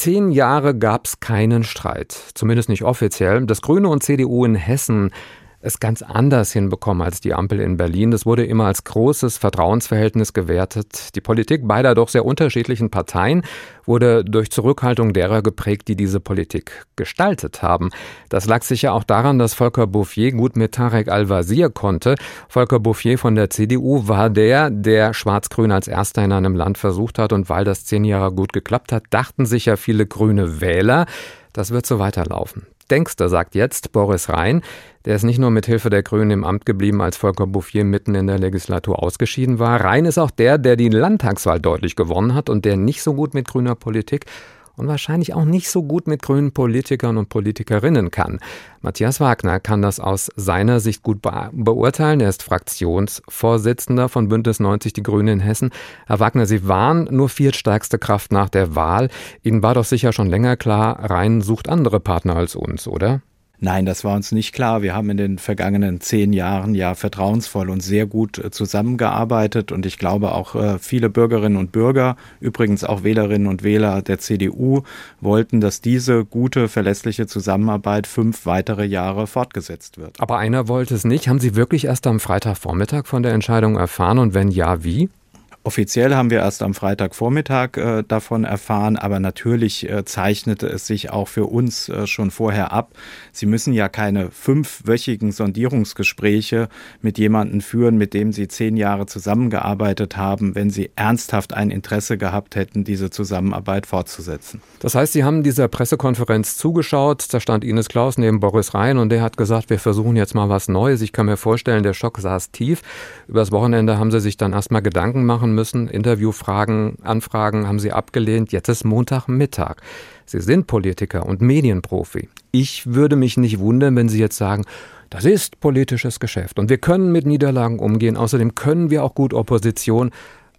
zehn Jahre gab es keinen Streit, zumindest nicht offiziell. Das Grüne und CDU in Hessen es ganz anders hinbekommen als die Ampel in Berlin. Das wurde immer als großes Vertrauensverhältnis gewertet. Die Politik beider doch sehr unterschiedlichen Parteien wurde durch Zurückhaltung derer geprägt, die diese Politik gestaltet haben. Das lag sicher auch daran, dass Volker Bouffier gut mit Tarek Al-Wazir konnte. Volker Bouffier von der CDU war der, der Schwarz-Grün als erster in einem Land versucht hat. Und weil das zehn Jahre gut geklappt hat, dachten sich ja viele grüne Wähler, das wird so weiterlaufen. Denkste, sagt jetzt Boris Rhein. Der ist nicht nur mit Hilfe der Grünen im Amt geblieben, als Volker Bouffier mitten in der Legislatur ausgeschieden war. Rhein ist auch der, der die Landtagswahl deutlich gewonnen hat und der nicht so gut mit grüner Politik und wahrscheinlich auch nicht so gut mit grünen Politikern und Politikerinnen kann. Matthias Wagner kann das aus seiner Sicht gut beurteilen. Er ist Fraktionsvorsitzender von Bündnis 90 Die Grünen in Hessen. Herr Wagner, Sie waren nur viertstärkste Kraft nach der Wahl. Ihnen war doch sicher schon länger klar, Rhein sucht andere Partner als uns, oder? Nein, das war uns nicht klar. Wir haben in den vergangenen zehn Jahren ja vertrauensvoll und sehr gut äh, zusammengearbeitet und ich glaube auch äh, viele Bürgerinnen und Bürger, übrigens auch Wählerinnen und Wähler der CDU, wollten, dass diese gute, verlässliche Zusammenarbeit fünf weitere Jahre fortgesetzt wird. Aber einer wollte es nicht. Haben Sie wirklich erst am Freitagvormittag von der Entscheidung erfahren und wenn ja, wie? Offiziell haben wir erst am Freitagvormittag äh, davon erfahren, aber natürlich äh, zeichnete es sich auch für uns äh, schon vorher ab. Sie müssen ja keine fünfwöchigen Sondierungsgespräche mit jemandem führen, mit dem Sie zehn Jahre zusammengearbeitet haben, wenn Sie ernsthaft ein Interesse gehabt hätten, diese Zusammenarbeit fortzusetzen. Das heißt, Sie haben dieser Pressekonferenz zugeschaut, da stand Ines Klaus neben Boris Rhein und der hat gesagt, wir versuchen jetzt mal was Neues. Ich kann mir vorstellen, der Schock saß tief. Übers Wochenende haben Sie sich dann erstmal Gedanken machen machen müssen. Interviewfragen, Anfragen haben sie abgelehnt. Jetzt ist Montagmittag. Sie sind Politiker und Medienprofi. Ich würde mich nicht wundern, wenn Sie jetzt sagen, das ist politisches Geschäft und wir können mit Niederlagen umgehen. Außerdem können wir auch gut Opposition.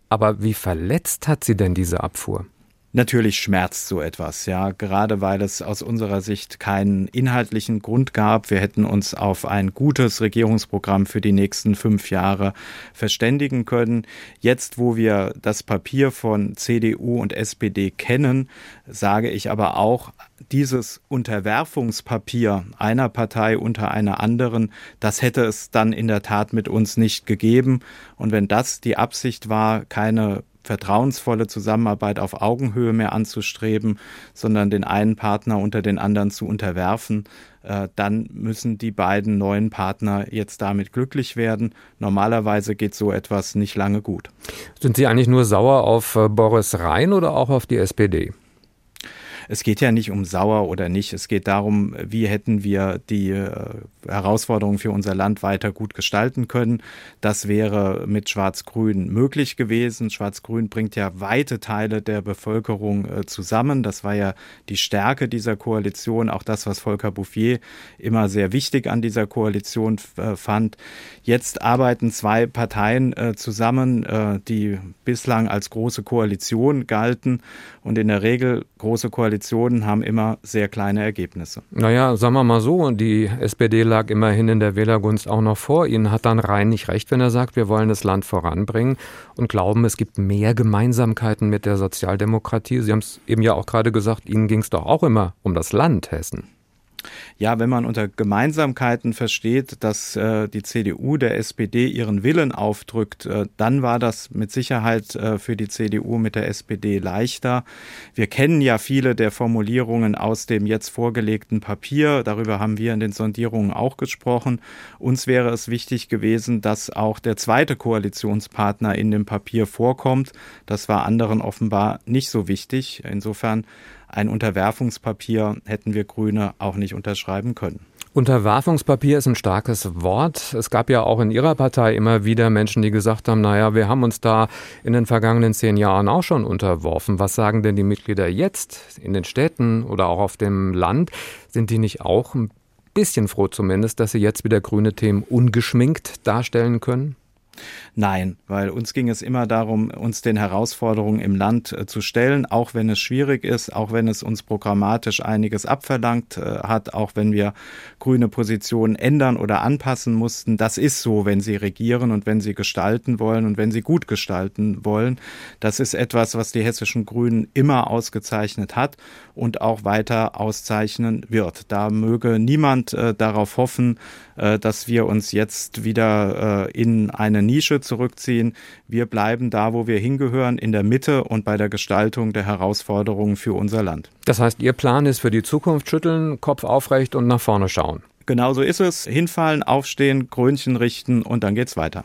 Aber wie verletzt hat Sie denn diese Abfuhr? Natürlich schmerzt so etwas, ja, gerade weil es aus unserer Sicht keinen inhaltlichen Grund gab. Wir hätten uns auf ein gutes Regierungsprogramm für die nächsten fünf Jahre verständigen können. Jetzt, wo wir das Papier von CDU und SPD kennen, sage ich aber auch, dieses Unterwerfungspapier einer Partei unter einer anderen, das hätte es dann in der Tat mit uns nicht gegeben. Und wenn das die Absicht war, keine vertrauensvolle Zusammenarbeit auf Augenhöhe mehr anzustreben, sondern den einen Partner unter den anderen zu unterwerfen, äh, dann müssen die beiden neuen Partner jetzt damit glücklich werden. Normalerweise geht so etwas nicht lange gut. Sind Sie eigentlich nur sauer auf äh, Boris Rhein oder auch auf die SPD? Es geht ja nicht um sauer oder nicht. Es geht darum, wie hätten wir die äh, Herausforderungen für unser Land weiter gut gestalten können. Das wäre mit Schwarz-Grün möglich gewesen. Schwarz-Grün bringt ja weite Teile der Bevölkerung äh, zusammen. Das war ja die Stärke dieser Koalition, auch das, was Volker Bouffier immer sehr wichtig an dieser Koalition äh, fand. Jetzt arbeiten zwei Parteien zusammen, die bislang als große Koalition galten und in der Regel große Koalitionen Koalitionen haben immer sehr kleine Ergebnisse. Naja, sagen wir mal so, die SPD lag immerhin in der Wählergunst auch noch vor Ihnen. Hat dann Rhein nicht recht, wenn er sagt, wir wollen das Land voranbringen und glauben, es gibt mehr Gemeinsamkeiten mit der Sozialdemokratie. Sie haben es eben ja auch gerade gesagt, Ihnen ging es doch auch immer um das Land Hessen. Ja, wenn man unter Gemeinsamkeiten versteht, dass äh, die CDU der SPD ihren Willen aufdrückt, äh, dann war das mit Sicherheit äh, für die CDU mit der SPD leichter. Wir kennen ja viele der Formulierungen aus dem jetzt vorgelegten Papier. Darüber haben wir in den Sondierungen auch gesprochen. Uns wäre es wichtig gewesen, dass auch der zweite Koalitionspartner in dem Papier vorkommt. Das war anderen offenbar nicht so wichtig. Insofern ein Unterwerfungspapier hätten wir Grüne auch nicht unterschreiben können. Unterwerfungspapier ist ein starkes Wort. Es gab ja auch in Ihrer Partei immer wieder Menschen, die gesagt haben, naja, wir haben uns da in den vergangenen zehn Jahren auch schon unterworfen. Was sagen denn die Mitglieder jetzt in den Städten oder auch auf dem Land? Sind die nicht auch ein bisschen froh zumindest, dass sie jetzt wieder grüne Themen ungeschminkt darstellen können? Nein, weil uns ging es immer darum, uns den Herausforderungen im Land äh, zu stellen, auch wenn es schwierig ist, auch wenn es uns programmatisch einiges abverlangt äh, hat, auch wenn wir grüne Positionen ändern oder anpassen mussten. Das ist so, wenn Sie regieren und wenn Sie gestalten wollen und wenn Sie gut gestalten wollen. Das ist etwas, was die hessischen Grünen immer ausgezeichnet hat und auch weiter auszeichnen wird. Da möge niemand äh, darauf hoffen, äh, dass wir uns jetzt wieder äh, in eine Nische zurückziehen. Wir bleiben da, wo wir hingehören, in der Mitte und bei der Gestaltung der Herausforderungen für unser Land. Das heißt, Ihr Plan ist für die Zukunft schütteln, Kopf aufrecht und nach vorne schauen. Genauso ist es. Hinfallen, aufstehen, Krönchen richten und dann geht's weiter.